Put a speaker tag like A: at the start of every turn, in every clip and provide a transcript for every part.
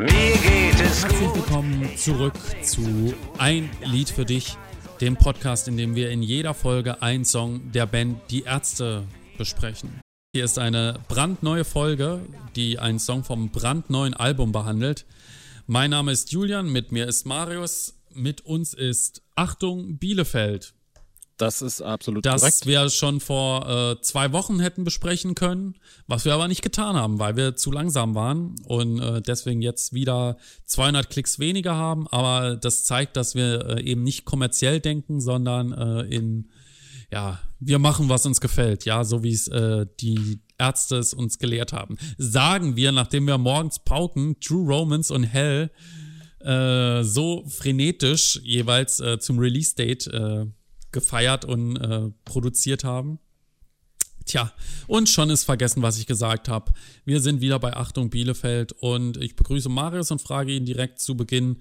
A: Mir geht es
B: Herzlich willkommen zurück zu Ein Lied für dich, dem Podcast, in dem wir in jeder Folge einen Song der Band Die Ärzte besprechen. Hier ist eine brandneue Folge, die einen Song vom brandneuen Album behandelt. Mein Name ist Julian, mit mir ist Marius, mit uns ist Achtung Bielefeld.
C: Das ist absolut
B: Das
C: korrekt.
B: wir schon vor äh, zwei Wochen hätten besprechen können, was wir aber nicht getan haben, weil wir zu langsam waren und äh, deswegen jetzt wieder 200 Klicks weniger haben. Aber das zeigt, dass wir äh, eben nicht kommerziell denken, sondern äh, in, ja, wir machen, was uns gefällt. Ja, so wie es äh, die Ärzte es uns gelehrt haben. Sagen wir, nachdem wir morgens pauken, True Romance und Hell äh, so frenetisch jeweils zum Release-Date gefeiert und äh, produziert haben. Tja, und schon ist vergessen, was ich gesagt habe. Wir sind wieder bei Achtung Bielefeld und ich begrüße Marius und frage ihn direkt zu Beginn,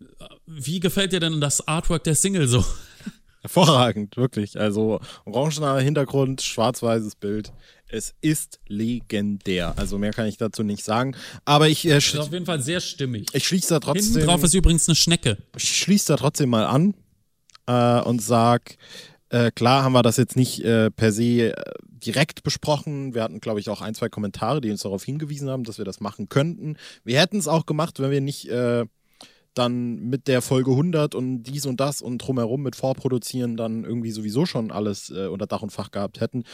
B: äh, wie gefällt dir denn das Artwork der Single so?
C: Hervorragend, wirklich. Also orangener Hintergrund, schwarz-weißes Bild. Es ist legendär. Also mehr kann ich dazu nicht sagen. Aber ich, äh,
B: Ist auf jeden Fall sehr stimmig.
C: ich schließe da
B: Hinten
C: trotzdem,
B: drauf ist übrigens eine Schnecke.
C: ich schließe da trotzdem mal an äh, und sag, äh, klar haben wir das jetzt nicht äh, per se äh, direkt besprochen. Wir hatten, glaube ich, auch ein, zwei Kommentare, die uns darauf hingewiesen haben, dass wir das machen könnten. Wir hätten es auch gemacht, wenn wir nicht äh, dann mit der Folge 100 und dies und das und drumherum mit Vorproduzieren dann irgendwie sowieso schon alles äh, unter Dach und Fach gehabt hätten.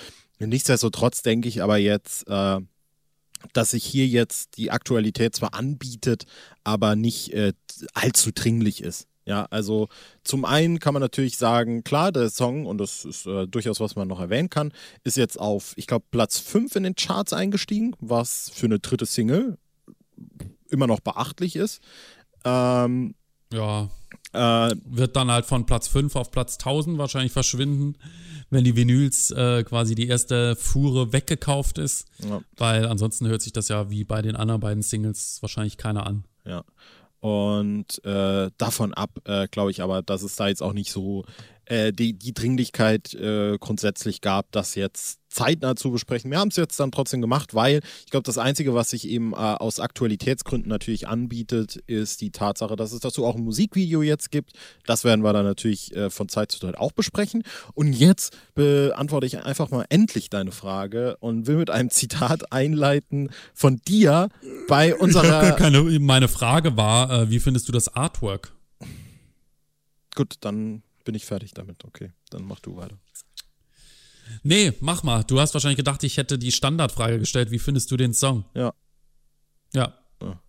C: Nichtsdestotrotz denke ich aber jetzt, dass sich hier jetzt die Aktualität zwar anbietet, aber nicht äh, allzu dringlich ist. Ja, also zum einen kann man natürlich sagen, klar, der Song, und das ist äh, durchaus, was man noch erwähnen kann, ist jetzt auf, ich glaube, Platz 5 in den Charts eingestiegen, was für eine dritte Single immer noch beachtlich ist. Ähm,
B: Ja,
C: äh,
B: wird dann halt von Platz 5 auf Platz 1000 wahrscheinlich verschwinden, wenn die Vinyls äh, quasi die erste Fuhre weggekauft ist.
C: Ja.
B: Weil ansonsten hört sich das ja wie bei den anderen beiden Singles wahrscheinlich keiner an.
C: Ja. Und äh, davon ab, äh, glaube ich aber, dass es da jetzt auch nicht so äh, die, die Dringlichkeit äh, grundsätzlich gab, das jetzt zeitnah zu besprechen. Wir haben es jetzt dann trotzdem gemacht, weil ich glaube, das Einzige, was sich eben äh, aus Aktualitätsgründen natürlich anbietet, ist die Tatsache, dass es dazu auch ein Musikvideo jetzt gibt. Das werden wir dann natürlich äh, von Zeit zu Zeit auch besprechen. Und jetzt beantworte ich einfach mal endlich deine Frage und will mit einem Zitat einleiten von dir bei unserer.
B: Keine, meine Frage war, äh, wie findest du das Artwork?
C: Gut, dann bin ich fertig damit. Okay, dann mach du weiter.
B: Nee, mach mal. Du hast wahrscheinlich gedacht, ich hätte die Standardfrage gestellt, wie findest du den Song?
C: Ja.
B: Ja.
C: Ja.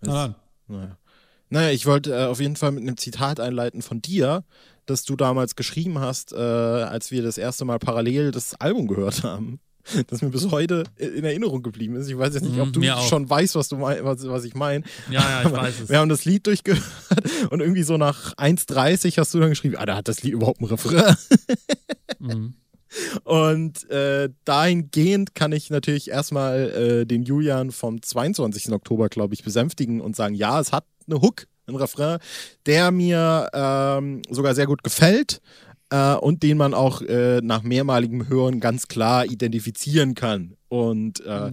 B: Na dann.
C: Naja. Naja, ich wollte äh, auf jeden Fall mit einem Zitat einleiten von dir, das du damals geschrieben hast, äh, als wir das erste Mal parallel das Album gehört haben. Das mir bis heute in Erinnerung geblieben ist. Ich weiß jetzt nicht,
B: Mhm,
C: ob du
B: mir auch.
C: schon weißt, was, du mein, was, was ich meine.
B: Ja, ja, ich weiß es.
C: Wir haben das Lied durchgehört und irgendwie so nach 1,30 hast du dann geschrieben, ah, da hat das Lied überhaupt einen Refrain.
B: Mhm.
C: Und äh, dahingehend kann ich natürlich erstmal äh, den Julian vom 22. Oktober, glaube ich, besänftigen und sagen, ja, es hat eine Hook, einen Refrain, der mir ähm, sogar sehr gut gefällt äh, und den man auch äh, nach mehrmaligem Hören ganz klar identifizieren kann. Und äh,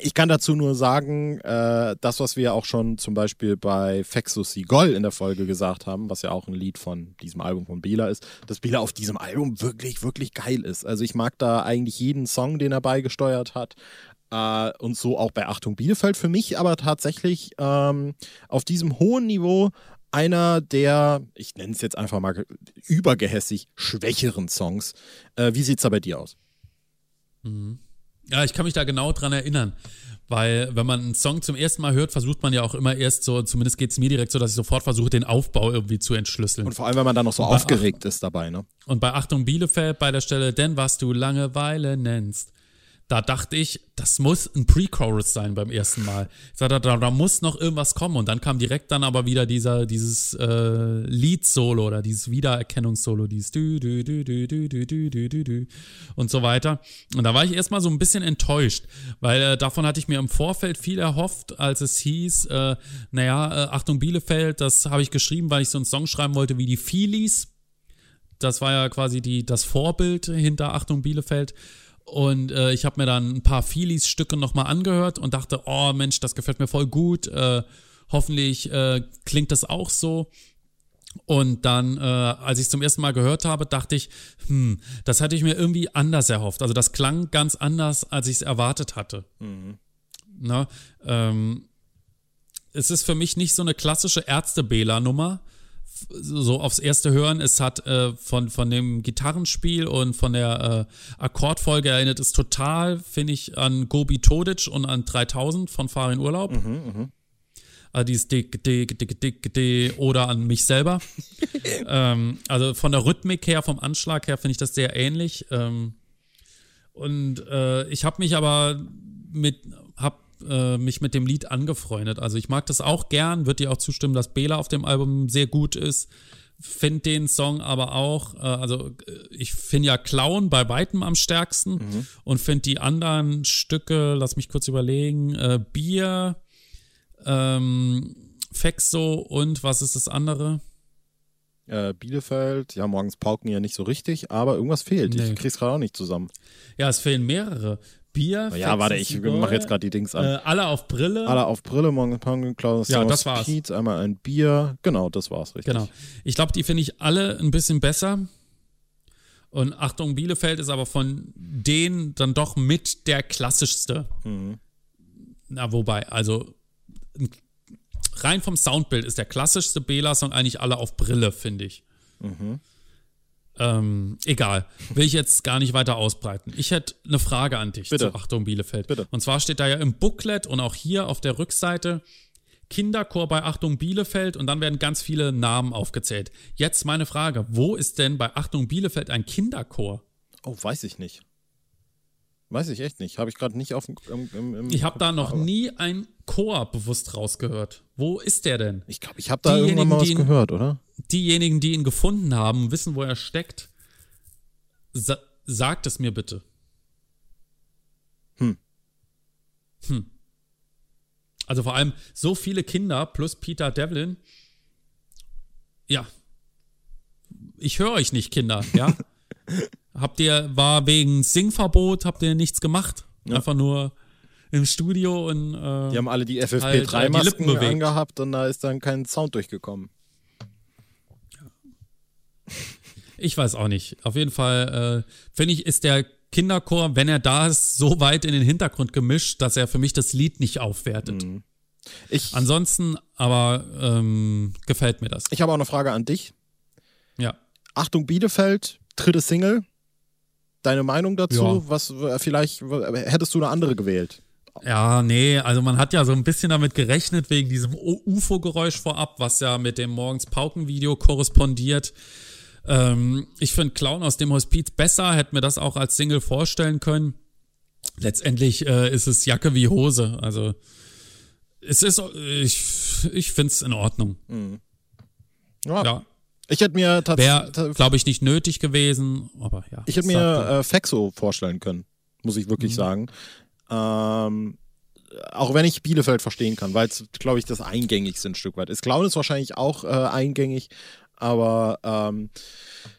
C: ich kann dazu nur sagen, äh, das, was wir auch schon zum Beispiel bei Fexus Sigol in der Folge gesagt haben, was ja auch ein Lied von diesem Album von Bela ist, dass Bela auf diesem Album wirklich, wirklich geil ist. Also ich mag da eigentlich jeden Song, den er beigesteuert hat. Äh, und so auch bei Achtung Bielefeld für mich, aber tatsächlich ähm, auf diesem hohen Niveau einer der, ich nenne es jetzt einfach mal übergehässig, schwächeren Songs. Äh, wie sieht es da bei dir aus?
B: Ja, ich kann mich da genau dran erinnern. Weil, wenn man einen Song zum ersten Mal hört, versucht man ja auch immer erst so, zumindest geht es mir direkt so, dass ich sofort versuche, den Aufbau irgendwie zu entschlüsseln.
C: Und vor allem, wenn man dann noch so aufgeregt ist dabei, ne?
B: Und bei Achtung Bielefeld bei der Stelle, denn was du Langeweile nennst, da dachte ich, das muss ein Pre-Chorus sein beim ersten Mal. Ich sagte, da, da muss noch irgendwas kommen. Und dann kam direkt dann aber wieder dieser, dieses äh, Lied-Solo oder dieses Wiedererkennungssolo, dieses du, du, du, du, du, du, du, du, du, du und so weiter. Und da war ich erstmal so ein bisschen enttäuscht, weil äh, davon hatte ich mir im Vorfeld viel erhofft, als es hieß, äh, naja, äh, Achtung Bielefeld, das habe ich geschrieben, weil ich so einen Song schreiben wollte wie die Feelies. Das war ja quasi die, das Vorbild hinter Achtung Bielefeld. Und äh, ich habe mir dann ein paar Feelies-Stücke nochmal angehört und dachte, oh Mensch, das gefällt mir voll gut. Äh, hoffentlich äh, klingt das auch so. Und dann, äh, als ich zum ersten Mal gehört habe, dachte ich, hm, das hatte ich mir irgendwie anders erhofft. Also das klang ganz anders, als ich es erwartet hatte. Mhm. Na, ähm, es ist für mich nicht so eine klassische Ärzte-Bela-Nummer. So aufs erste Hören, es hat äh, von, von dem Gitarrenspiel und von der äh, Akkordfolge erinnert es total, finde ich, an Gobi Todic und an 3000 von Farin Urlaub. Mhm, mh äh, dieses Dick, Dick, Dick, Dick, Dick oder an mich selber. ähm, also von der Rhythmik her, vom Anschlag her finde ich das sehr ähnlich. Ähm, und äh, ich habe mich aber mit, äh, mich mit dem Lied angefreundet. Also ich mag das auch gern, würde dir auch zustimmen, dass Bela auf dem Album sehr gut ist. Find den Song aber auch, äh, also äh, ich finde ja Clown bei weitem am stärksten mhm. und finde die anderen Stücke, lass mich kurz überlegen, äh, Bier, ähm, Fexo und was ist das andere?
C: Äh, Bielefeld, ja, morgens pauken ja nicht so richtig, aber irgendwas fehlt. Nee. Ich krieg's gerade auch nicht zusammen.
B: Ja, es fehlen mehrere. Bier.
C: Ja, warte, ich mache jetzt gerade die Dings an.
B: Äh, alle auf Brille.
C: Alle auf Brille, morgens pauken, Klaus,
B: ja, das war's.
C: Pietz, einmal ein Bier. Genau, das war's, richtig.
B: Genau. Ich glaube, die finde ich alle ein bisschen besser. Und Achtung, Bielefeld ist aber von denen dann doch mit der klassischste. Mhm. Na, wobei, also rein vom Soundbild ist der klassischste Bela-Song eigentlich alle auf Brille, finde ich. Mhm. Ähm, egal, will ich jetzt gar nicht weiter ausbreiten. Ich hätte eine Frage an dich
C: Bitte.
B: zu Achtung Bielefeld.
C: Bitte.
B: Und zwar steht da ja im Booklet und auch hier auf der Rückseite Kinderchor bei Achtung Bielefeld und dann werden ganz viele Namen aufgezählt. Jetzt meine Frage, wo ist denn bei Achtung Bielefeld ein Kinderchor?
C: Oh, weiß ich nicht. Weiß ich echt nicht. Habe ich gerade nicht auf dem. Im,
B: im ich habe da noch nie ein Chor bewusst rausgehört. Wo ist der denn?
C: Ich glaube, ich habe da irgendwann mal was gehört, oder?
B: Diejenigen, die ihn gefunden haben, wissen, wo er steckt. Sa sagt es mir bitte.
C: Hm.
B: Hm. Also vor allem so viele Kinder plus Peter Devlin. Ja. Ich höre euch nicht, Kinder, ja. Habt ihr, war wegen Singverbot, habt ihr nichts gemacht? Ja. Einfach nur im Studio und äh,
C: Die haben alle die FFP3-Masken halt, äh, angehabt und da ist dann kein Sound durchgekommen.
B: Ich weiß auch nicht. Auf jeden Fall äh, finde ich, ist der Kinderchor, wenn er da ist, so weit in den Hintergrund gemischt, dass er für mich das Lied nicht aufwertet. Mhm. Ich, Ansonsten aber ähm, gefällt mir das.
C: Ich habe auch eine Frage an dich.
B: Ja.
C: Achtung Bielefeld, dritte Single deine Meinung dazu? Ja. Was vielleicht hättest du eine andere gewählt?
B: Ja, nee, also man hat ja so ein bisschen damit gerechnet wegen diesem UFO-Geräusch vorab, was ja mit dem morgens Pauken-Video korrespondiert. Ähm, ich finde Clown aus dem Hospiz besser, hätte mir das auch als Single vorstellen können. Letztendlich äh, ist es Jacke wie Hose. Also es ist, ich, ich finde es in Ordnung. Mhm.
C: Ja. ja. Ich hätte mir tatsächlich.
B: Wäre, glaube ich, nicht nötig gewesen, aber ja.
C: Ich hätte mir äh, Fexo vorstellen können, muss ich wirklich mhm. sagen. Ähm, auch wenn ich Bielefeld verstehen kann, weil es, glaube ich, das eingängigste ein Stück weit ist. Clown ist wahrscheinlich auch äh, eingängig, aber ähm,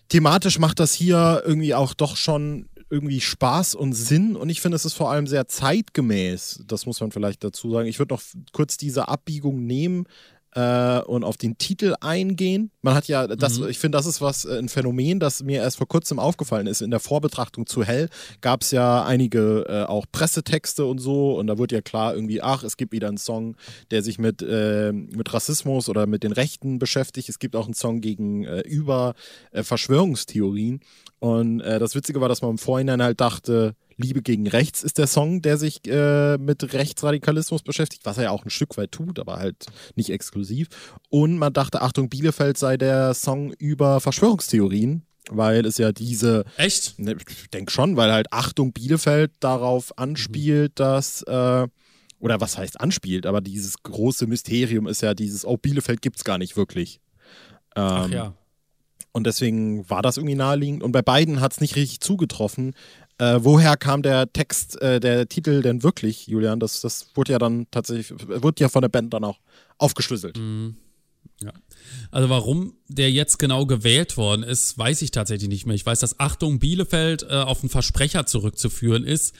C: thematisch macht das hier irgendwie auch doch schon irgendwie Spaß und Sinn und ich finde, es ist vor allem sehr zeitgemäß. Das muss man vielleicht dazu sagen. Ich würde noch kurz diese Abbiegung nehmen, äh, und auf den Titel eingehen. Man hat ja, das, mhm. ich finde, das ist was, äh, ein Phänomen, das mir erst vor kurzem aufgefallen ist. In der Vorbetrachtung zu Hell gab es ja einige äh, auch Pressetexte und so und da wird ja klar irgendwie, ach, es gibt wieder einen Song, der sich mit, äh, mit Rassismus oder mit den Rechten beschäftigt. Es gibt auch einen Song gegen äh, über äh, Verschwörungstheorien. Und das Witzige war, dass man im Vorhinein halt dachte, Liebe gegen Rechts ist der Song, der sich äh, mit Rechtsradikalismus beschäftigt, was er ja auch ein Stück weit tut, aber halt nicht exklusiv. Und man dachte, Achtung, Bielefeld sei der Song über Verschwörungstheorien, weil es ja diese.
B: Echt?
C: Ne, ich denke schon, weil halt Achtung Bielefeld darauf anspielt, mhm. dass. Äh, oder was heißt anspielt, aber dieses große Mysterium ist ja dieses, oh, Bielefeld gibt es gar nicht wirklich.
B: Ähm, Ach ja.
C: Und deswegen war das irgendwie naheliegend. Und bei beiden hat es nicht richtig zugetroffen. Äh, woher kam der Text, äh, der Titel denn wirklich, Julian? Das, das wurde ja dann tatsächlich, wurde ja von der Band dann auch aufgeschlüsselt. Mhm.
B: Ja. Also warum der jetzt genau gewählt worden ist, weiß ich tatsächlich nicht mehr. Ich weiß, dass Achtung Bielefeld äh, auf einen Versprecher zurückzuführen ist,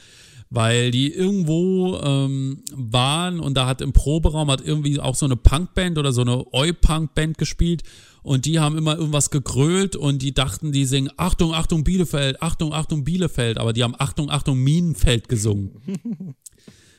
B: weil die irgendwo ähm, waren und da hat im Proberaum hat irgendwie auch so eine Punkband oder so eine Oi-Punk-Band gespielt und die haben immer irgendwas gegrölt und die dachten, die singen Achtung, Achtung Bielefeld, Achtung, Achtung Bielefeld, aber die haben Achtung, Achtung Minenfeld gesungen.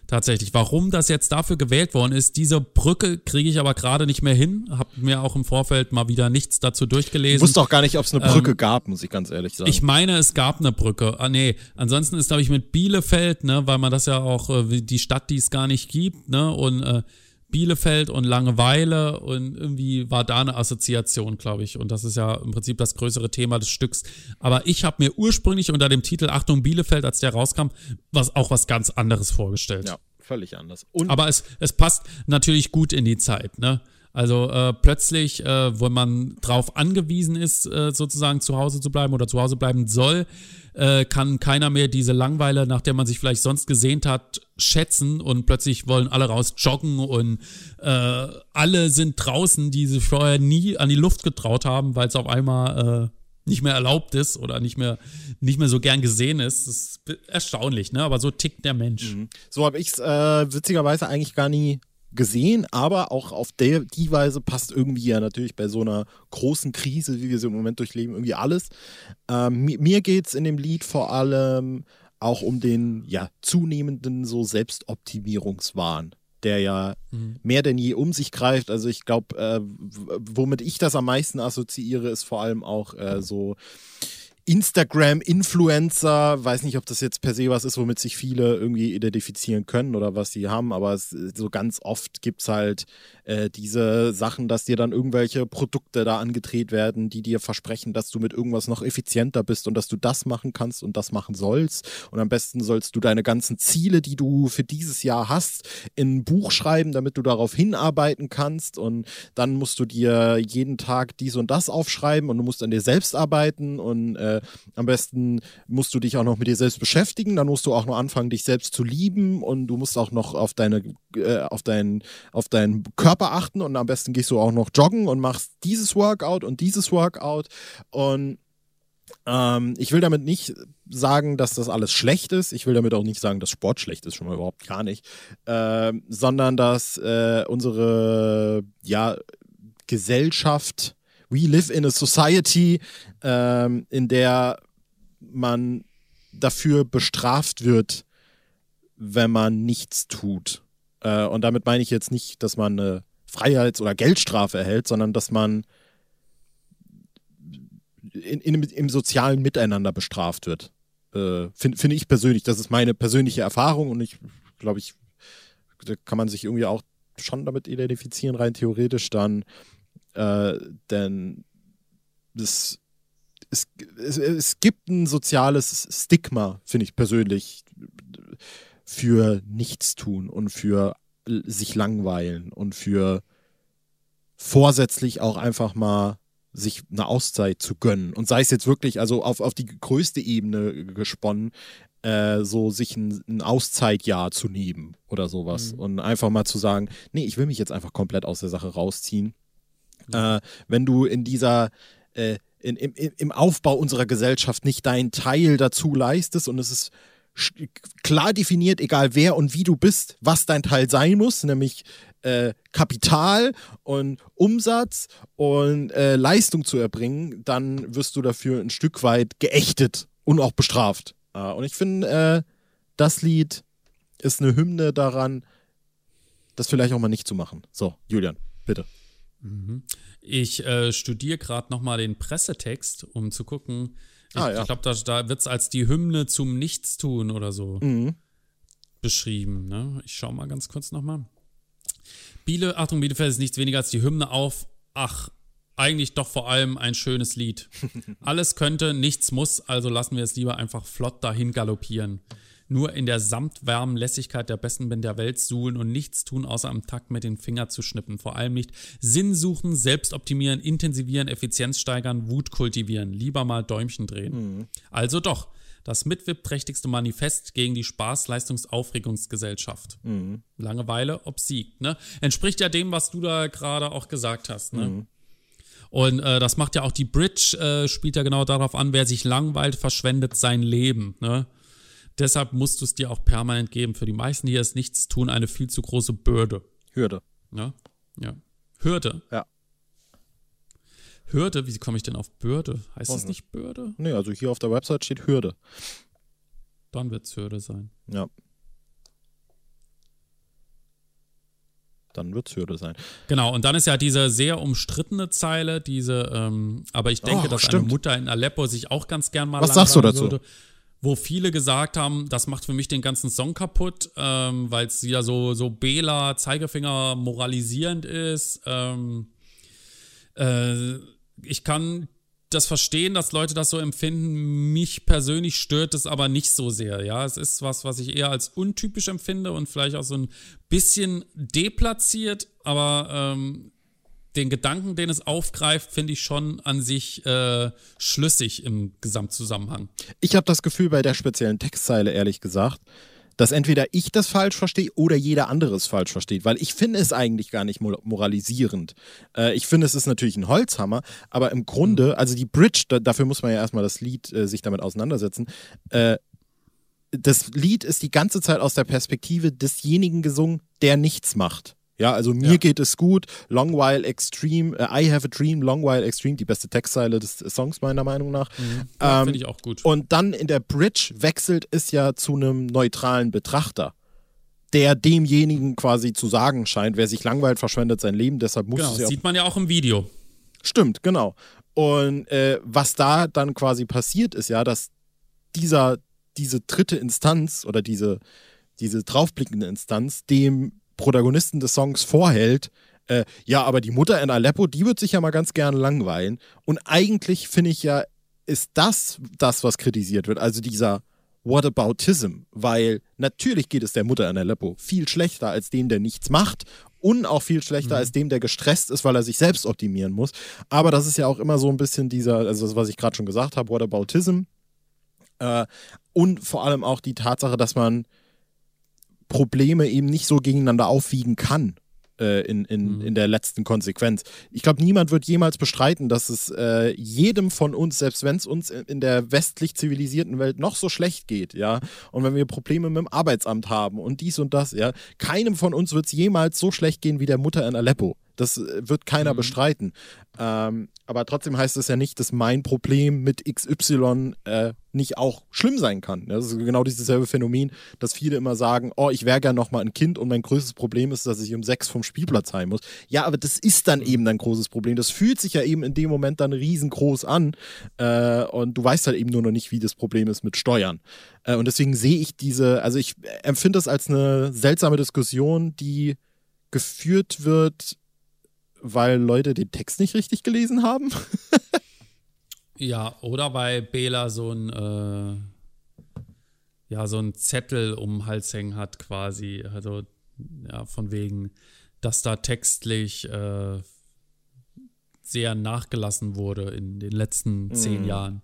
B: Tatsächlich. Warum das jetzt dafür gewählt worden ist, diese Brücke kriege ich aber gerade nicht mehr hin. Hab mir auch im Vorfeld mal wieder nichts dazu durchgelesen. Ich
C: wusste auch gar nicht, ob es eine Brücke ähm, gab, muss ich ganz ehrlich sagen.
B: Ich meine, es gab eine Brücke. Ah, nee. Ansonsten ist, glaube ich, mit Bielefeld, ne, weil man das ja auch, äh, die Stadt, die es gar nicht gibt, ne, und äh, Bielefeld und Langeweile und irgendwie war da eine Assoziation, glaube ich. Und das ist ja im Prinzip das größere Thema des Stücks. Aber ich habe mir ursprünglich unter dem Titel Achtung Bielefeld, als der rauskam, was auch was ganz anderes vorgestellt.
C: Ja, völlig anders.
B: Und Aber es, es passt natürlich gut in die Zeit, ne? Also äh, plötzlich, äh, wo man drauf angewiesen ist, äh, sozusagen zu Hause zu bleiben oder zu Hause bleiben soll, äh, kann keiner mehr diese Langweile, nach der man sich vielleicht sonst gesehnt hat, schätzen und plötzlich wollen alle raus joggen und äh, alle sind draußen, die sich vorher nie an die Luft getraut haben, weil es auf einmal äh, nicht mehr erlaubt ist oder nicht mehr, nicht mehr so gern gesehen ist. Das ist erstaunlich, ne? Aber so tickt der Mensch. Mhm.
C: So habe ich es äh, witzigerweise eigentlich gar nie gesehen, aber auch auf der, die Weise passt irgendwie ja natürlich bei so einer großen Krise, wie wir sie im Moment durchleben, irgendwie alles. Ähm, mir geht es in dem Lied vor allem auch um den ja zunehmenden so Selbstoptimierungswahn, der ja mhm. mehr denn je um sich greift. Also ich glaube, äh, womit ich das am meisten assoziiere, ist vor allem auch äh, so Instagram-Influencer, weiß nicht, ob das jetzt per se was ist, womit sich viele irgendwie identifizieren können oder was sie haben, aber es, so ganz oft gibt es halt äh, diese Sachen, dass dir dann irgendwelche Produkte da angedreht werden, die dir versprechen, dass du mit irgendwas noch effizienter bist und dass du das machen kannst und das machen sollst. Und am besten sollst du deine ganzen Ziele, die du für dieses Jahr hast, in ein Buch schreiben, damit du darauf hinarbeiten kannst. Und dann musst du dir jeden Tag dies und das aufschreiben und du musst an dir selbst arbeiten und äh, am besten musst du dich auch noch mit dir selbst beschäftigen. Dann musst du auch noch anfangen, dich selbst zu lieben und du musst auch noch auf deine, äh, auf deinen, auf deinen Körper achten und am besten gehst du auch noch joggen und machst dieses Workout und dieses Workout. Und ähm, ich will damit nicht sagen, dass das alles schlecht ist. Ich will damit auch nicht sagen, dass Sport schlecht ist, schon mal überhaupt gar nicht. Ähm, sondern dass äh, unsere ja, Gesellschaft, we live in a society, ähm, in der man dafür bestraft wird, wenn man nichts tut. Äh, und damit meine ich jetzt nicht, dass man eine Freiheits- oder Geldstrafe erhält, sondern dass man in, in, im sozialen Miteinander bestraft wird. Äh, Finde find ich persönlich. Das ist meine persönliche Erfahrung und ich glaube, ich, da kann man sich irgendwie auch schon damit identifizieren, rein theoretisch dann. Äh, denn das, es, es, es gibt ein soziales Stigma, finde ich persönlich, für Nichtstun und für sich langweilen und für vorsätzlich auch einfach mal sich eine Auszeit zu gönnen. Und sei es jetzt wirklich, also auf, auf die größte Ebene gesponnen, äh, so sich ein, ein, Auszeitjahr zu nehmen oder sowas. Mhm. Und einfach mal zu sagen, nee, ich will mich jetzt einfach komplett aus der Sache rausziehen. Äh, wenn du in dieser äh, in, im, im Aufbau unserer Gesellschaft nicht deinen Teil dazu leistest und es ist klar definiert, egal wer und wie du bist, was dein Teil sein muss, nämlich äh, Kapital und Umsatz und äh, Leistung zu erbringen, dann wirst du dafür ein Stück weit geächtet und auch bestraft. Äh, und ich finde, äh, das Lied ist eine Hymne daran, das vielleicht auch mal nicht zu machen. So, Julian, bitte.
B: Mhm. Ich äh, studiere gerade nochmal den Pressetext, um zu gucken, ich, ah, ja. ich glaube, da, da wird es als die Hymne zum Nichtstun oder so mhm. beschrieben. Ne? Ich schaue mal ganz kurz nochmal. Biele, Achtung, Bielefeld ist nichts weniger als die Hymne auf, ach, eigentlich doch vor allem ein schönes Lied. Alles könnte, nichts muss, also lassen wir es lieber einfach flott dahin galoppieren nur in der samtwärmen Lässigkeit der besten Band der Welt suhlen und nichts tun, außer am Takt mit den Fingern zu schnippen. Vor allem nicht Sinn suchen, selbst optimieren, intensivieren, Effizienz steigern, Wut kultivieren. Lieber mal Däumchen drehen. Mhm. Also doch. das mitwirkträchtigste Manifest gegen die Spaß-Leistungs-Aufregungsgesellschaft.
C: Mhm.
B: Langeweile obsiegt. Ne? Entspricht ja dem, was du da gerade auch gesagt hast. Ne? Und äh, das macht ja auch die Bridge, äh, spielt ja genau darauf an, wer sich langweilt, verschwendet sein Leben. Ne? Deshalb musst du es dir auch permanent geben. Für die meisten hier ist nichts tun eine viel zu große Bürde.
C: Hürde.
B: Ne? Ja. Hürde.
C: Ja.
B: Hürde, wie komme ich denn auf Bürde? Heißt es nicht Bürde?
C: Nee, also hier auf der Website steht Hürde.
B: Dann wird es Hürde sein.
C: Ja. Dann wird es Hürde sein.
B: Genau, und dann ist ja diese sehr umstrittene Zeile, diese, ähm, aber ich denke,
C: Oh,
B: dass
C: stimmt.
B: eine Mutter in Aleppo sich auch ganz gern mal
C: Was sagst du dazu?
B: Wo viele gesagt haben, das macht für mich den ganzen Song kaputt, ähm, weil es wieder so, so Bela, Zeigefinger moralisierend ist. Ähm, äh, ich kann das verstehen, dass Leute das so empfinden. Mich persönlich stört es aber nicht so sehr. Ja, es ist was, was ich eher als untypisch empfinde und vielleicht auch so ein bisschen deplatziert, aber ähm, den Gedanken, den es aufgreift, finde ich schon an sich äh, schlüssig im Gesamtzusammenhang.
C: Ich habe das Gefühl bei der speziellen Textzeile, ehrlich gesagt, dass entweder ich das falsch verstehe oder jeder andere es falsch versteht, weil ich finde es eigentlich gar nicht mo- moralisierend. Äh, ich finde, es ist natürlich ein Holzhammer, aber im Grunde, also die Bridge, da, dafür muss man ja erstmal das Lied äh, sich damit auseinandersetzen. Äh, das Lied ist die ganze Zeit aus der Perspektive desjenigen gesungen, der nichts macht. Ja, also mir
B: Ja.
C: geht es gut, Long While Extreme, äh, I have a dream, Long While Extreme, die beste Textzeile des Songs meiner Meinung nach.
B: Ja,
C: Ähm,
B: finde ich auch gut.
C: Und dann in der Bridge wechselt es ja zu einem neutralen Betrachter, der demjenigen quasi zu sagen scheint, wer sich langweilt, verschwendet sein Leben, deshalb muss
B: genau,
C: es ja auch
B: sieht man ja auch im Video.
C: Stimmt, genau. Und äh, was da dann quasi passiert ist, ja, dass dieser, diese dritte Instanz oder diese, diese draufblickende Instanz dem Protagonisten des Songs vorhält, äh, ja, aber die Mutter in Aleppo, die wird sich ja mal ganz gern langweilen. Und eigentlich finde ich ja, ist das das, was kritisiert wird. Also dieser Whataboutism, weil natürlich geht es der Mutter in Aleppo viel schlechter als dem, der nichts macht und auch viel schlechter als dem, der gestresst ist, weil er sich selbst optimieren muss. Aber das ist ja auch immer so ein bisschen dieser, also das, was ich gerade schon gesagt habe, Whataboutism. Äh, und vor allem auch die Tatsache, dass man Probleme eben nicht so gegeneinander aufwiegen kann äh, in, in, in der letzten Konsequenz. Ich glaube, niemand wird jemals bestreiten, dass es äh, jedem von uns, selbst wenn es uns in, in der westlich zivilisierten Welt noch so schlecht geht, ja, und wenn wir Probleme mit dem Arbeitsamt haben und dies und das, ja, keinem von uns wird es jemals so schlecht gehen wie der Mutter in Aleppo. Das äh, wird keiner bestreiten. Ähm, aber trotzdem heißt es ja nicht, dass mein Problem mit XY äh, nicht auch schlimm sein kann. Das ist genau dieses selbe Phänomen, dass viele immer sagen, oh, ich wäre gern noch mal ein Kind und mein größtes Problem ist, dass ich um sechs vom Spielplatz heim muss. Ja, aber das ist dann eben dein großes Problem. Das fühlt sich ja eben in dem Moment dann riesengroß an äh, und du weißt halt eben nur noch nicht, wie das Problem ist mit Steuern. Äh, und deswegen sehe ich diese, also ich empfinde das als eine seltsame Diskussion, die geführt wird, weil Leute den Text nicht richtig gelesen haben.
B: Ja, oder weil Bela so ein, äh, ja, so ein Zettel um den Hals hängen hat, quasi. Also, ja, von wegen, dass da textlich äh, sehr nachgelassen wurde in den letzten
C: Mhm.
B: zehn Jahren.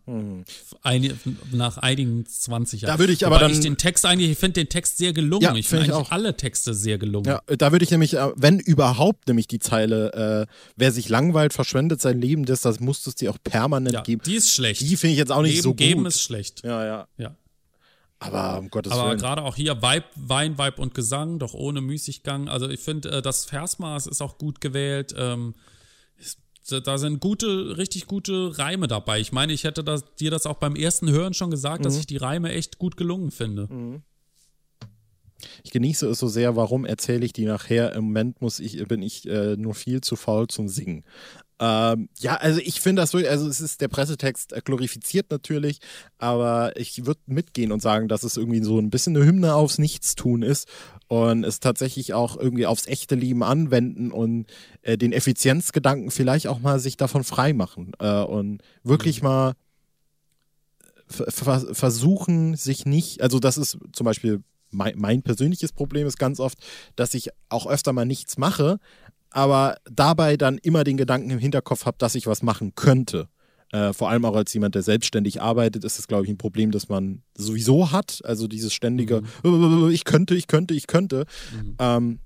B: Eine, nach einigen 20 Jahren.
C: Da würde ich aber
B: Wobei
C: dann-
B: ich den Text eigentlich, ich finde den Text sehr gelungen.
C: Ja,
B: ich
C: find
B: finde
C: ich
B: eigentlich
C: auch.
B: alle Texte sehr gelungen.
C: Ja, da würde ich nämlich, äh, wenn überhaupt, nämlich die Zeile, äh, wer sich langweilt, verschwendet sein Leben, das, das musst du es dir auch permanent
B: Ja,
C: geben.
B: die ist schlecht.
C: Die finde ich jetzt auch nicht
B: Leben
C: so
B: geben
C: gut.
B: ist schlecht.
C: ja, ja.
B: Ja.
C: Aber um Gottes
B: Aber
C: Willen.
B: gerade auch hier Vibe, Wein, Vibe und Gesang, doch ohne Müßiggang. Also ich finde, äh, das Versmaß ist auch gut gewählt. Ähm, da sind gute, richtig gute Reime dabei. Ich meine, ich hätte das, dir das auch beim ersten Hören schon gesagt,
C: Mhm.
B: dass ich die Reime echt gut gelungen finde.
C: Ich genieße es so sehr, warum erzähle ich die nachher? Im Moment muss ich, bin ich äh, nur viel zu faul zum Singen. Ähm, ja, also ich finde das wirklich, also es ist der Pressetext äh, glorifiziert natürlich, aber ich würde mitgehen und sagen, dass es irgendwie so ein bisschen eine Hymne aufs Nichtstun ist und es tatsächlich auch irgendwie aufs echte Leben anwenden und äh, den Effizienzgedanken vielleicht auch mal sich davon freimachen äh, und wirklich mal ver- ver- versuchen, sich nicht, also das ist zum Beispiel mein, mein persönliches Problem ist ganz oft, dass ich auch öfter mal nichts mache, aber dabei dann immer den Gedanken im Hinterkopf habe, dass ich was machen könnte. Äh, vor allem auch als jemand, der selbstständig arbeitet, ist es, glaube ich, ein Problem, das man sowieso hat. Also dieses ständige, mhm. ich könnte, ich könnte, ich könnte. Mhm. Ähm,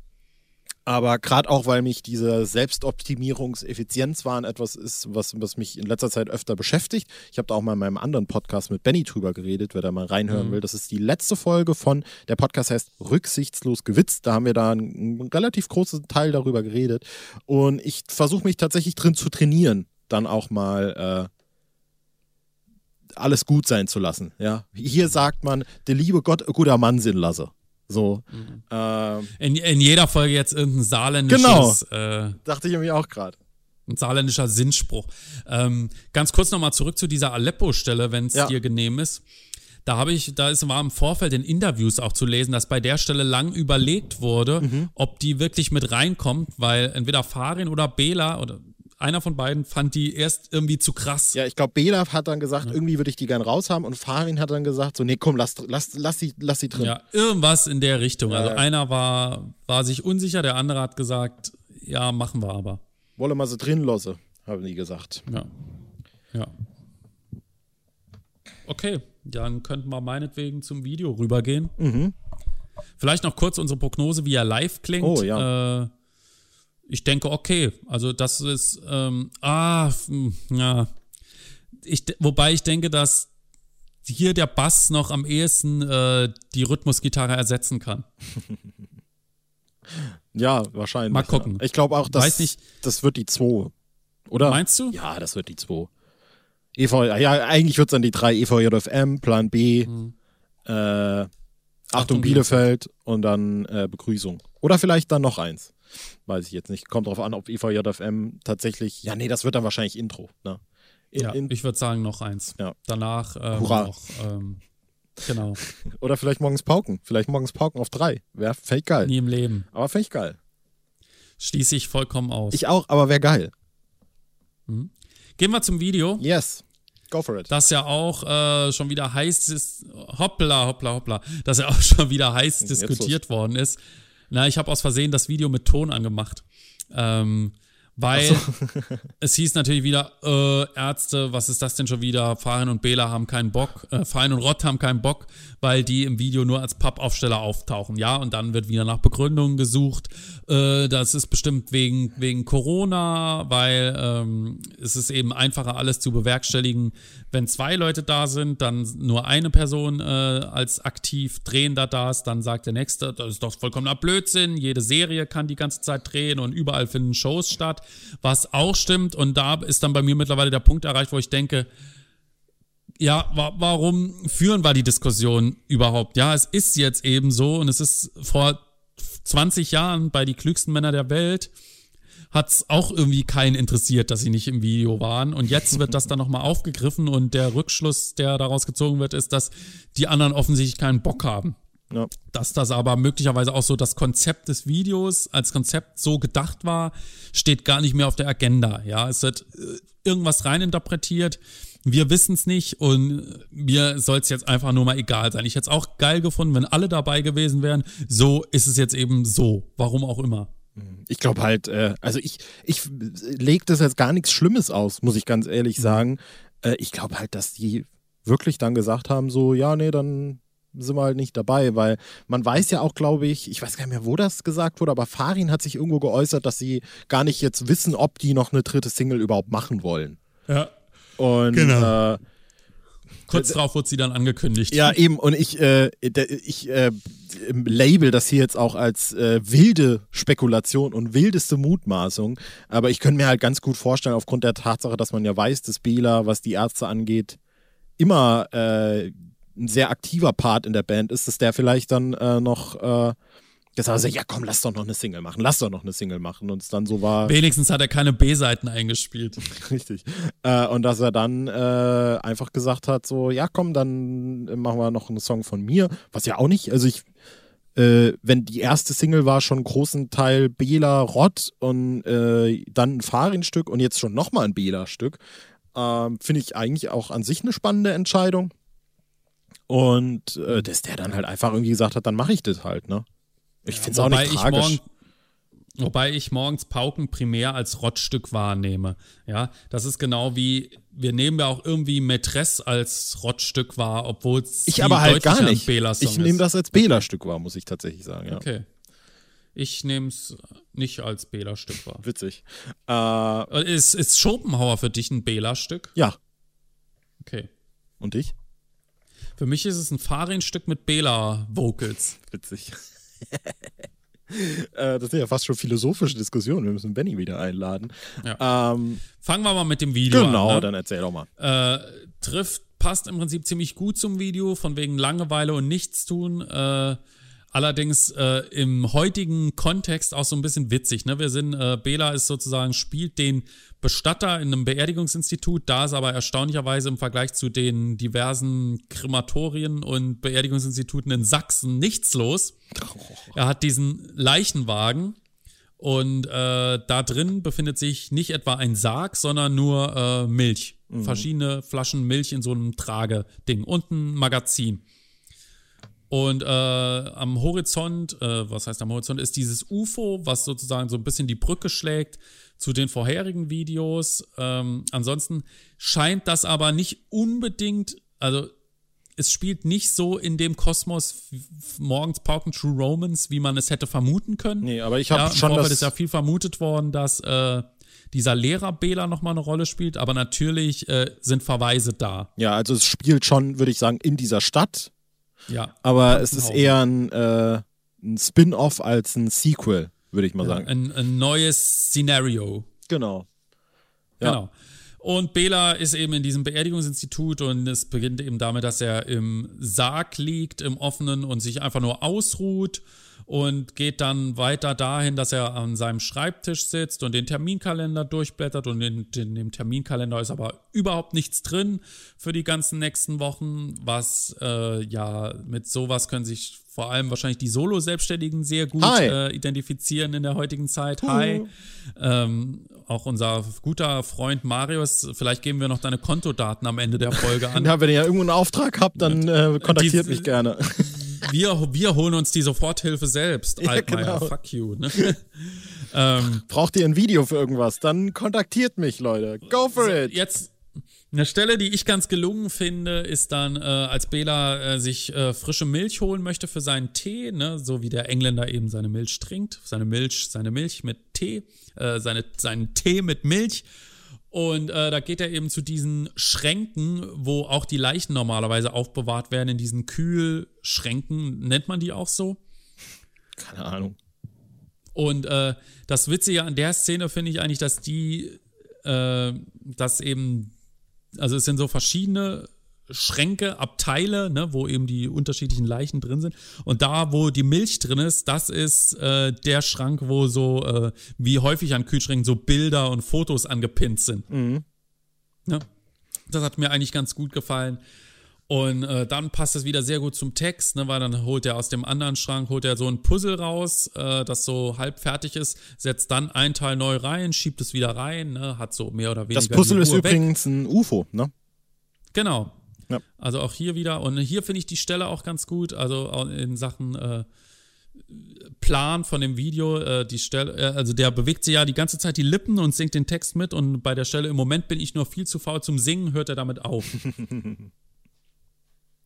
C: aber gerade auch, weil mich diese Selbstoptimierungseffizienzwahn etwas ist, was, was mich in letzter Zeit öfter beschäftigt. Ich habe da auch mal in meinem anderen Podcast mit Benny drüber geredet, wer da mal reinhören mhm. will. Das ist die letzte Folge von, der Podcast heißt Rücksichtslos gewitzt. Da haben wir da einen, einen relativ großen Teil darüber geredet. Und ich versuche mich tatsächlich drin zu trainieren, dann auch mal äh, alles gut sein zu lassen. Ja? Hier sagt man, der liebe Gott, guter Mann sind lasse. So. Mhm.
B: Ähm, in, in jeder Folge jetzt irgendein saarländisches.
C: Genau. Äh, Dachte ich mir auch gerade.
B: Ein saarländischer Sinnspruch. Ähm, ganz kurz nochmal zurück zu dieser Aleppo-Stelle, wenn es ja. dir genehm ist. Da habe ich, da ist, war im Vorfeld in Interviews auch zu lesen, dass bei der Stelle lang überlegt wurde, mhm. ob die wirklich mit reinkommt, weil entweder Farin oder Bela oder einer von beiden fand die erst irgendwie zu krass.
C: Ja, ich glaube, Bela hat dann gesagt, ja. irgendwie würde ich die gern raushaben und Farin hat dann gesagt, so, nee, komm, lass, lass, lass, sie, lass sie drin. Ja,
B: irgendwas in der Richtung. Ja, also einer war, war sich unsicher, der andere hat gesagt, ja, machen wir aber.
C: Wolle mal sie drin lassen, haben die gesagt.
B: Ja. Ja. Okay, dann könnten wir meinetwegen zum Video rübergehen. Mhm. Vielleicht noch kurz unsere Prognose, wie er live klingt.
C: Oh ja.
B: Äh, ich denke, okay, also das ist, ähm, ah, hm, ja. Ich, wobei ich denke, dass hier der Bass noch am ehesten äh, die Rhythmusgitarre ersetzen kann.
C: ja, wahrscheinlich.
B: Mal gucken.
C: Ja. Ich glaube auch, dass
B: Weiß nicht,
C: das wird die 2. Oder?
B: Meinst du?
C: Ja, das wird die 2. EV, ja, eigentlich wird es dann die 3 EVJFM, Plan B, hm. äh, Achtung, Achtung Bielefeld und dann äh, Begrüßung. Oder vielleicht dann noch eins. Weiß ich jetzt nicht. Kommt darauf an, ob EVJFM tatsächlich. Ja, nee, das wird dann wahrscheinlich Intro. Ne?
B: In, ja, in, ich würde sagen noch eins.
C: Ja.
B: Danach ähm, Hurra. noch. Ähm, genau.
C: Oder vielleicht morgens Pauken. Vielleicht morgens Pauken auf drei. Wäre fake geil.
B: Nie im Leben.
C: Aber fake geil.
B: Schließe ich vollkommen aus.
C: Ich auch, aber wäre geil.
B: Mhm. Gehen wir zum Video.
C: Yes. Go for it.
B: Das ja auch äh, schon wieder heiß ist, hoppla, hoppla, hoppla, dass ja auch schon wieder heiß diskutiert worden ist. Na, ich habe aus Versehen das Video mit Ton angemacht. Ähm, weil so. es hieß natürlich wieder, äh, Ärzte, was ist das denn schon wieder? Farin und Bela haben keinen Bock, äh, Farin und Rott haben keinen Bock, weil die im Video nur als Pappaufsteller auftauchen. Ja, und dann wird wieder nach Begründungen gesucht. Äh, das ist bestimmt wegen, wegen Corona, weil ähm, es ist eben einfacher, alles zu bewerkstelligen, wenn zwei Leute da sind, dann nur eine Person äh, als aktiv Drehender da ist, dann sagt der Nächste, das ist doch vollkommener Blödsinn, jede Serie kann die ganze Zeit drehen und überall finden Shows statt, was auch stimmt. Und da ist dann bei mir mittlerweile der Punkt erreicht, wo ich denke, ja, wa warum führen wir die Diskussion überhaupt? Ja, es ist jetzt eben so und es ist vor 20 Jahren bei die klügsten Männer der Welt hat es auch irgendwie keinen interessiert, dass sie nicht im Video waren. Und jetzt wird das dann nochmal aufgegriffen und der Rückschluss, der daraus gezogen wird, ist, dass die anderen offensichtlich keinen Bock haben. Ja. Dass das aber möglicherweise auch so das Konzept des Videos als Konzept so gedacht war, steht gar nicht mehr auf der Agenda. Ja, es wird äh, irgendwas reininterpretiert. Wir wissen es nicht und mir soll es jetzt einfach nur mal egal sein. Ich hätte es auch geil gefunden, wenn alle dabei gewesen wären. So ist es jetzt eben so. Warum auch immer.
C: Ich glaube halt, äh, also ich, ich lege das jetzt gar nichts Schlimmes aus, muss ich ganz ehrlich mhm. sagen. Äh, ich glaube halt, dass die wirklich dann gesagt haben, so, ja, nee, dann sind wir halt nicht dabei, weil man weiß ja auch, glaube ich, ich weiß gar nicht mehr, wo das gesagt wurde, aber Farin hat sich irgendwo geäußert, dass sie gar nicht jetzt wissen, ob die noch eine dritte Single überhaupt machen wollen.
B: Ja.
C: Und genau. äh,
B: Kurz drauf wurde sie dann angekündigt.
C: Ja, eben. Und ich, äh, ich äh, label das hier jetzt auch als äh, wilde Spekulation und wildeste Mutmaßung. Aber ich könnte mir halt ganz gut vorstellen, aufgrund der Tatsache, dass man ja weiß, dass Bela, was die Ärzte angeht, immer äh, ein sehr aktiver Part in der Band ist, dass der vielleicht dann äh, noch äh, gesagt hat, ja komm, lass doch noch eine Single machen, lass doch noch eine Single machen. Und es dann so war.
B: Wenigstens hat er keine B-Seiten eingespielt.
C: Richtig. Äh, und dass er dann äh, einfach gesagt hat, so, ja komm, dann machen wir noch einen Song von mir. Was ja auch nicht, also ich, äh, wenn die erste Single war schon einen großen Teil Bela Rott und äh, dann ein Farin-Stück und jetzt schon nochmal ein Bela-Stück, ähm, finde ich eigentlich auch an sich eine spannende Entscheidung. Und äh, dass der dann halt einfach irgendwie gesagt hat, dann mache ich das halt, ne? Ich ja, finde es auch nicht tragisch.
B: Wobei ich morgens Pauken primär als Rottstück wahrnehme. Ja, das ist genau wie, wir nehmen ja auch irgendwie Mätresse als Rottstück wahr, obwohl es
C: Ich aber halt gar nicht. Ich nehme das als Bela-Stück wahr, muss ich tatsächlich sagen. Ja.
B: Okay. Ich nehme es nicht als Bela-Stück wahr.
C: Witzig. Äh,
B: Ist, ist Schopenhauer für dich ein Bela-Stück?
C: ja.
B: Okay.
C: Und ich?
B: Für mich ist es ein Farin-Stück mit Bela-Vocals.
C: Witzig. äh, das sind ja fast schon philosophische Diskussionen. Wir müssen Benny wieder einladen. Ähm,
B: Fangen wir mal mit dem Video
C: genau,
B: an. Ne?
C: dann erzähl doch mal.
B: äh, trifft, passt im Prinzip ziemlich gut zum Video, von wegen Langeweile und Nichtstun. Äh, allerdings äh, im heutigen Kontext auch so ein bisschen witzig. Ne? Wir sind, äh, Bela ist sozusagen, spielt den Bestatter in einem Beerdigungsinstitut. Da ist aber erstaunlicherweise im Vergleich zu den diversen Krematorien und Beerdigungsinstituten in Sachsen nichts los. Er hat diesen Leichenwagen. Und äh, da drin befindet sich nicht etwa ein Sarg, sondern nur äh, Milch. Verschiedene Flaschen Milch in so einem Trageding und ein Magazin. Und äh, am Horizont, äh, was heißt am Horizont, ist dieses UFO, was sozusagen so ein bisschen die Brücke schlägt zu den vorherigen Videos. Ähm, ansonsten scheint das aber nicht unbedingt, also es spielt nicht so in dem Kosmos morgens Pauken True Romans, wie man es hätte vermuten können.
C: Nee, aber ich habe
B: ja,
C: schon das.
B: ist ja viel vermutet worden, dass äh, dieser Lehrer Bela nochmal eine Rolle spielt, aber natürlich äh, sind Verweise da.
C: ja, also es spielt schon, würde ich sagen, in dieser Stadt.
B: Ja.
C: Aber es ist eher ein, äh, ein Spin-off als ein Sequel, würde ich mal sagen.
B: Ein, ein neues Szenario.
C: Genau. Ja.
B: Genau. Und Bela ist eben in diesem Beerdigungsinstitut und es beginnt eben damit, dass er im Sarg liegt, im Offenen und sich einfach nur ausruht und geht dann weiter dahin, dass er an seinem Schreibtisch sitzt und den Terminkalender durchblättert und in, in dem Terminkalender ist aber überhaupt nichts drin für die ganzen nächsten Wochen, was äh, ja mit sowas können sich vor allem wahrscheinlich die Solo-Selbstständigen sehr gut äh, identifizieren in der heutigen Zeit. Hi. Ähm, auch unser guter Freund Marius, vielleicht geben wir noch deine Kontodaten am Ende der Folge an.
C: Ja, wenn ihr ja irgendwo einen Auftrag habt, dann äh, kontaktiert
B: Die-
C: mich gerne.
B: Wir, wir holen uns die Soforthilfe selbst,
C: Ja,
B: Altmaier.
C: genau.
B: Fuck you. Ne? ähm,
C: Braucht ihr ein Video für irgendwas, dann kontaktiert mich, Leute. Go for it.
B: Jetzt eine Stelle, die ich ganz gelungen finde, ist dann, äh, als Bela äh, sich äh, frische Milch holen möchte für seinen Tee, ne, so wie der Engländer eben seine Milch trinkt, seine Milch, seine Milch mit Tee, äh, seine, seinen Tee mit Milch. Und äh, da geht er eben zu diesen Schränken, wo auch die Leichen normalerweise aufbewahrt werden, in diesen Kühlschränken, nennt man die auch so?
C: Keine Ahnung.
B: Und äh, das Witzige an der Szene finde ich eigentlich, dass die, äh, dass eben, also es sind so verschiedene Schränke, Abteile, ne, wo eben die unterschiedlichen Leichen drin sind. Und da, wo die Milch drin ist, das ist äh, der Schrank, wo so, äh, wie häufig an Kühlschränken, so Bilder und Fotos angepinnt sind. Ne? Das hat mir eigentlich ganz gut gefallen. Und äh, dann passt es wieder sehr gut zum Text, ne, weil dann holt er aus dem anderen Schrank, holt er so ein Puzzle raus, äh, das so halb fertig ist, setzt dann ein Teil neu rein, schiebt es wieder rein, ne, hat so mehr oder weniger
C: Das Puzzle ist
B: weg.
C: übrigens ein UFO, ne?
B: Genau.
C: Ja.
B: Also auch hier wieder. Und hier finde ich die Stelle auch ganz gut. Also in Sachen äh, Plan von dem Video. Äh, die Stelle, äh, also der bewegt sich ja die ganze Zeit die Lippen und singt den Text mit. Und bei der Stelle im Moment bin ich nur viel zu faul zum Singen, hört er damit auf.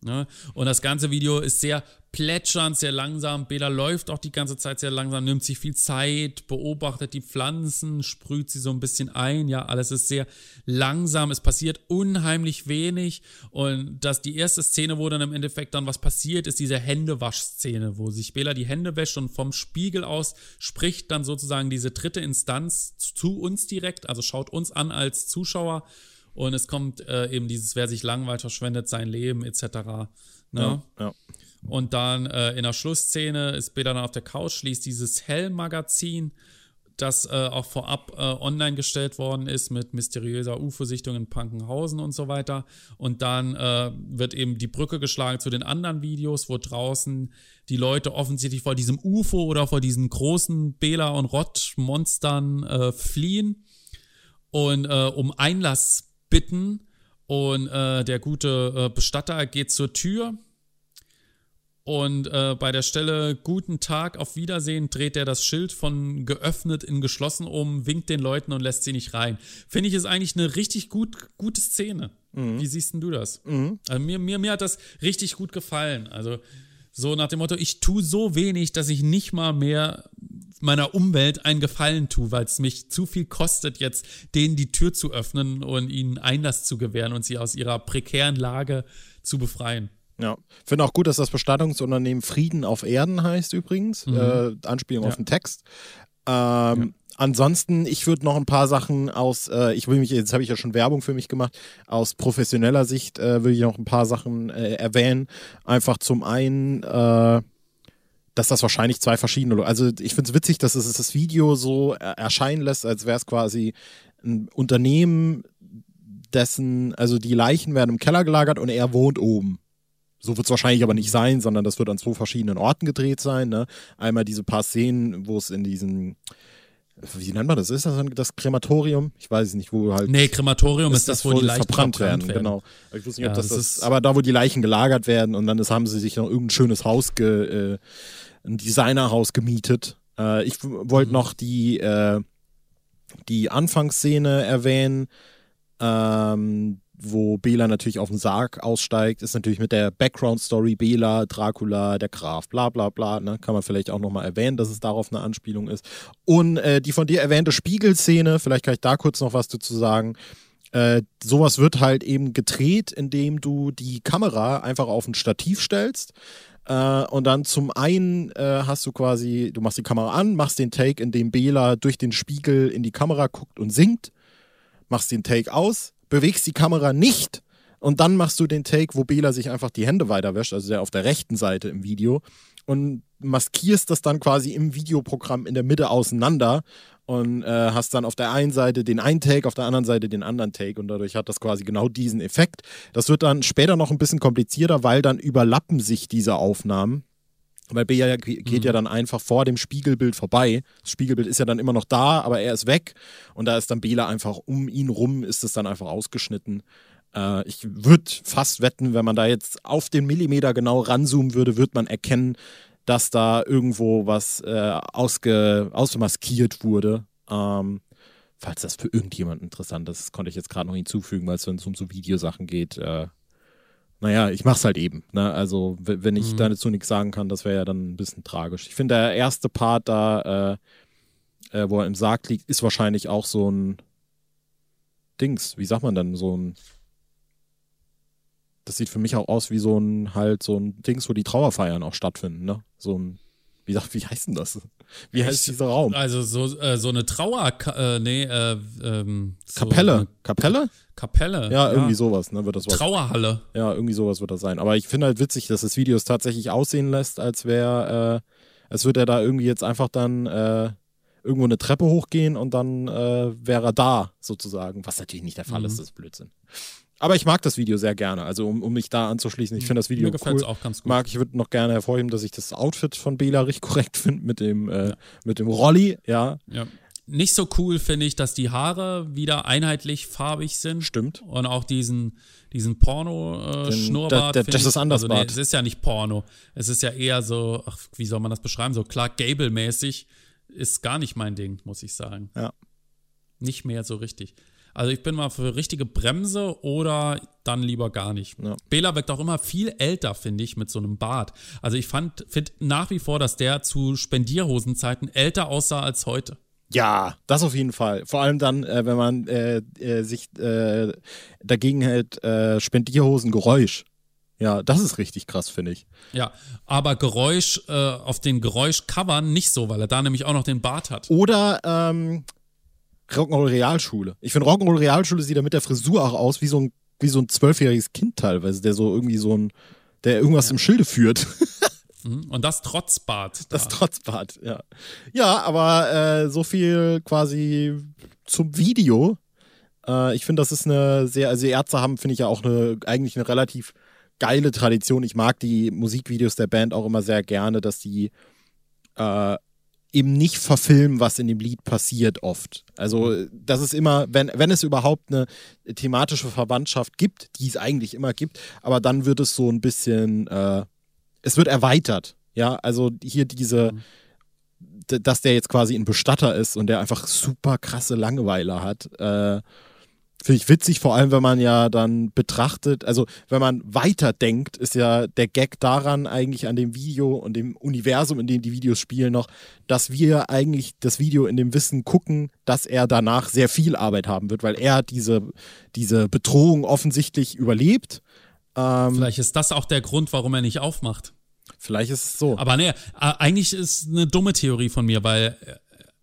B: Ne? Und das ganze Video ist sehr plätschernd, sehr langsam. Bela läuft auch die ganze Zeit sehr langsam, nimmt sich viel Zeit, beobachtet die Pflanzen, sprüht sie so ein bisschen ein. Ja, alles ist sehr langsam. Es passiert unheimlich wenig. Und dass die erste Szene, wo dann im Endeffekt dann was passiert, ist diese Händewaschszene, wo sich Bela die Hände wäscht und vom Spiegel aus spricht dann sozusagen diese dritte Instanz zu uns direkt, also schaut uns an als Zuschauer. Und es kommt äh, eben dieses, wer sich langweilt, verschwendet sein Leben, etc. Ne?
C: Ja.
B: Und dann äh, in der Schlussszene ist Bela dann auf der Couch, liest dieses Hell-Magazin, das äh, auch vorab äh, online gestellt worden ist mit mysteriöser UFO-Sichtung in Pankenhausen und so weiter. Und dann äh, wird eben die Brücke geschlagen zu den anderen Videos, wo draußen die Leute offensichtlich vor diesem UFO oder vor diesen großen Bela- und Rott-Monstern äh, fliehen und um Einlass bitten. Und äh, der gute äh, Bestatter geht zur Tür Und äh, bei der Stelle Guten Tag, auf Wiedersehen dreht er das Schild von geöffnet in geschlossen um, winkt den Leuten und lässt sie nicht rein. Finde ich ist eigentlich eine richtig gut, gute Szene. Mhm. Wie siehst denn du das? Mhm. Also mir, mir, mir hat das richtig gut gefallen. Also so nach dem Motto, ich tue so wenig, dass ich nicht mal mehr meiner Umwelt einen Gefallen tue, weil es mich zu viel kostet, jetzt denen die Tür zu öffnen und ihnen Einlass zu gewähren und sie aus ihrer prekären Lage zu befreien.
C: Ja, finde auch gut, dass das Bestattungsunternehmen Frieden auf Erden heißt übrigens. Mhm. Äh, Anspielung ja. auf den Text. Ähm, ja. Ansonsten, ich würde noch ein paar Sachen aus, äh, ich will mich, jetzt habe ich ja schon Werbung für mich gemacht, aus professioneller Sicht äh, will ich noch ein paar Sachen äh, erwähnen. Einfach zum einen, äh, dass das wahrscheinlich zwei verschiedene, also ich finde es witzig, dass es das Video so erscheinen lässt, als wäre es quasi ein Unternehmen, dessen, also die Leichen werden im Keller gelagert und er wohnt oben. So wird es wahrscheinlich aber nicht sein, sondern das wird an zwei verschiedenen Orten gedreht sein. Ne? Einmal diese paar Szenen, wo es in diesen, wie nennt man das? Ist das das Krematorium? Ich weiß es nicht, wo halt.
B: Nee, Krematorium ist, ist das, wo die Leichen verbrannt, werden,
C: werden. Genau. Ich wusste nicht, ja, ob das, das ist. Aber da, wo die Leichen gelagert werden und dann ist, haben sie sich noch irgendein schönes Haus, ge, äh, ein Designerhaus gemietet. Äh, ich wollte mhm. noch die, äh, die Anfangsszene erwähnen. Ähm, wo Bela natürlich auf den Sarg aussteigt, ist natürlich mit der Background-Story Bela, Dracula, der Graf, bla bla bla. Ne? Kann man vielleicht auch nochmal erwähnen, dass es darauf eine Anspielung ist. Und äh, die von dir erwähnte Spiegelszene, vielleicht kann ich da kurz noch was dazu sagen. Äh, sowas wird halt eben gedreht, indem du die Kamera einfach auf ein Stativ stellst. Uh, und dann zum einen uh, hast du quasi, du machst die Kamera an, machst den Take, in dem Bela durch den Spiegel in die Kamera guckt und singt, machst den Take aus, bewegst die Kamera nicht und dann machst du den Take, wo Bela sich einfach die Hände weiter wäscht, also der auf der rechten Seite im Video und maskierst das dann quasi im Videoprogramm in der Mitte auseinander und äh, hast dann auf der einen Seite den einen Take, auf der anderen Seite den anderen Take und dadurch hat das quasi genau diesen Effekt. Das wird dann später noch ein bisschen komplizierter, weil dann überlappen sich diese Aufnahmen. Weil Bea geht mhm. ja dann einfach vor dem Spiegelbild vorbei. Das Spiegelbild ist ja dann immer noch da, aber er ist weg. Und da ist dann Bela einfach um ihn rum, ist es dann einfach ausgeschnitten. Äh, ich würde fast wetten, wenn man da jetzt auf den Millimeter genau ranzoomen würde, würde man erkennen, dass da irgendwo was äh, ausge, ausmaskiert wurde. Ähm, falls das für irgendjemand interessant ist, konnte ich jetzt gerade noch hinzufügen, weil es, wenn es um so Videosachen geht, äh, naja, ich mach's halt eben. Ne? Also, wenn ich mhm. dazu nichts sagen kann, das wäre ja dann ein bisschen tragisch. Ich finde, der erste Part da, äh, äh, wo er im Sarg liegt, ist wahrscheinlich auch so ein Dings, wie sagt man dann, so ein. Das sieht für mich auch aus wie so ein halt so ein Dings, wo die Trauerfeiern auch stattfinden, ne? So ein wie, wie heißt denn das? Wie heißt dieser Raum?
B: Also so, äh, so eine Trauer, äh, nee, äh, ähm,
C: so Kapelle. Kapelle?
B: Kapelle.
C: Ja, irgendwie ja. sowas, ne, wird das
B: was. Trauerhalle.
C: Ja, irgendwie sowas wird das sein. Aber ich finde halt witzig, dass das Video es tatsächlich aussehen lässt, als wäre, äh, als würde er da irgendwie jetzt einfach dann äh, irgendwo eine Treppe hochgehen und dann äh, wäre er da, sozusagen. Was natürlich nicht der Fall mhm. ist, das ist Blödsinn. Aber ich mag das Video sehr gerne, also um, um mich da anzuschließen. Ich finde das Video Mir cool.
B: auch ganz gut.
C: Mag, ich würde noch gerne hervorheben, dass ich das Outfit von Bela richtig korrekt finde mit dem, äh, ja. mit dem Rolli, ja.
B: ja. Nicht so cool finde ich, dass die Haare wieder einheitlich farbig sind.
C: Stimmt.
B: Und auch diesen, diesen Porno-Schnurrbart.
C: Äh, das ist anders.
B: Also, nee, es ist ja nicht Porno. Es ist ja eher so, ach, wie soll man das beschreiben? So Clark Gable-mäßig. Ist gar nicht mein Ding, muss ich sagen.
C: Ja.
B: Nicht mehr so richtig. Also ich bin mal für richtige Bremse oder dann lieber gar nicht. Ja. Bela wirkt auch immer viel älter, finde ich, mit so einem Bart. Also ich fand, finde nach wie vor, dass der zu Spendierhosenzeiten älter aussah als heute.
C: Ja, das auf jeden Fall. Vor allem dann, äh, wenn man äh, äh, sich äh, dagegen hält, äh, Spendierhosen-Geräusch. Ja, das ist richtig krass, finde ich.
B: Ja, aber Geräusch äh, auf den Geräuschcovern nicht so, weil er da nämlich auch noch den Bart hat.
C: Oder ähm, Rock'n'Roll Realschule. Ich finde Rock'n'Roll Realschule sieht da mit der Frisur auch aus wie so ein wie so ein zwölfjähriges Kind teilweise, der so irgendwie so ein, der irgendwas ja. im Schilde führt.
B: Mhm. Und das trotz Bart.
C: Da. Das trotz Bart, ja. Ja, aber äh, so viel quasi zum Video. Äh, ich finde, das ist eine sehr, also Ärzte haben, finde ich ja auch eine, eigentlich eine relativ geile Tradition. Ich mag die Musikvideos der Band auch immer sehr gerne, dass die äh, eben nicht verfilmen, was in dem Lied passiert oft. Also das ist immer, wenn, wenn es überhaupt eine thematische Verwandtschaft gibt, die es eigentlich immer gibt, aber dann wird es so ein bisschen, äh, es wird erweitert. Ja, also hier diese, d- dass der jetzt quasi ein Bestatter ist und der einfach super krasse Langeweile hat. Äh, Finde ich witzig, vor allem wenn man ja dann betrachtet, also wenn man weiterdenkt, ist ja der Gag daran eigentlich an dem Video und dem Universum, in dem die Videos spielen, noch, dass wir eigentlich das Video in dem Wissen gucken, dass er danach sehr viel Arbeit haben wird, weil er diese, diese Bedrohung offensichtlich überlebt. Ähm,
B: Vielleicht ist das auch der Grund, warum er nicht aufmacht.
C: vielleicht ist es so.
B: Aber nee, eigentlich ist eine dumme Theorie von mir, weil äh,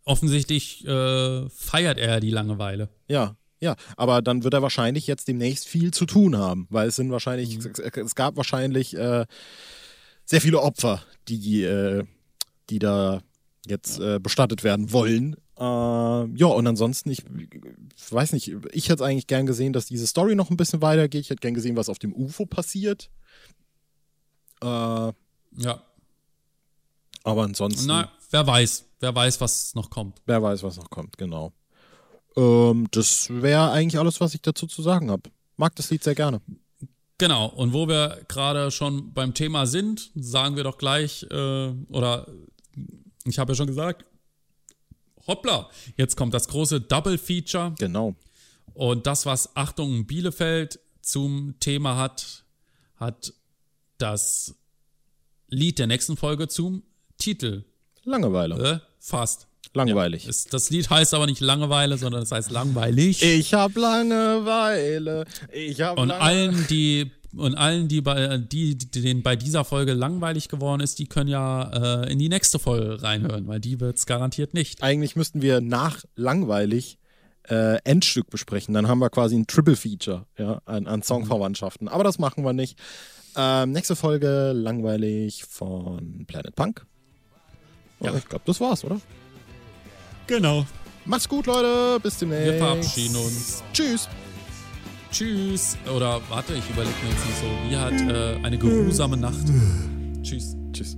B: offensichtlich äh, feiert er die Langeweile.
C: Ja, ja, aber dann wird er wahrscheinlich jetzt demnächst viel zu tun haben, weil es sind wahrscheinlich, es, es gab wahrscheinlich äh, sehr viele Opfer, die, äh, die da jetzt äh, bestattet werden wollen. Äh, ja, und ansonsten, ich, ich weiß nicht, ich hätte eigentlich gern gesehen, dass diese Story noch ein bisschen weitergeht. Ich hätte gern gesehen, was auf dem UFO passiert. Äh, aber
B: Ja.
C: ansonsten,
B: Na, wer weiß, wer weiß, was noch kommt.
C: wer weiß, was noch kommt, genau. Ähm, das wäre eigentlich alles, was ich dazu zu sagen habe. Mag das Lied sehr gerne.
B: Genau, und wo wir gerade schon beim Thema sind, sagen wir doch gleich, äh, oder ich habe ja schon gesagt, hoppla, jetzt kommt das große Double Feature
C: Genau.
B: und das, was Achtung Bielefeld zum Thema hat, hat das Lied der nächsten Folge zum Titel.
C: Langeweile.
B: Äh, fast.
C: Langweilig.
B: Es, das Lied heißt aber nicht Langeweile, sondern es heißt langweilig.
C: Ich hab Langeweile. Ich hab
B: Und
C: Lange
B: allen, die und allen, die bei die, denen bei dieser Folge langweilig geworden ist, die können ja äh, in die nächste Folge reinhören, weil die wird's garantiert nicht.
C: Eigentlich müssten wir nach langweilig äh, Endstück besprechen. Dann haben wir quasi ein Triple Feature ja, an, an Songverwandtschaften. Aber das machen wir nicht. Ähm, nächste Folge langweilig von Planet Punk. Ja,
B: Ja.
C: ich glaube, das war's, oder?
B: Genau.
C: Macht's gut, Leute. Bis demnächst.
B: Wir verabschieden uns.
C: Tschüss.
B: Tschüss. Oder warte, ich überlege mir jetzt nicht so. Wie hat äh, eine geruhsame Nacht. Tschüss.
C: Tschüss.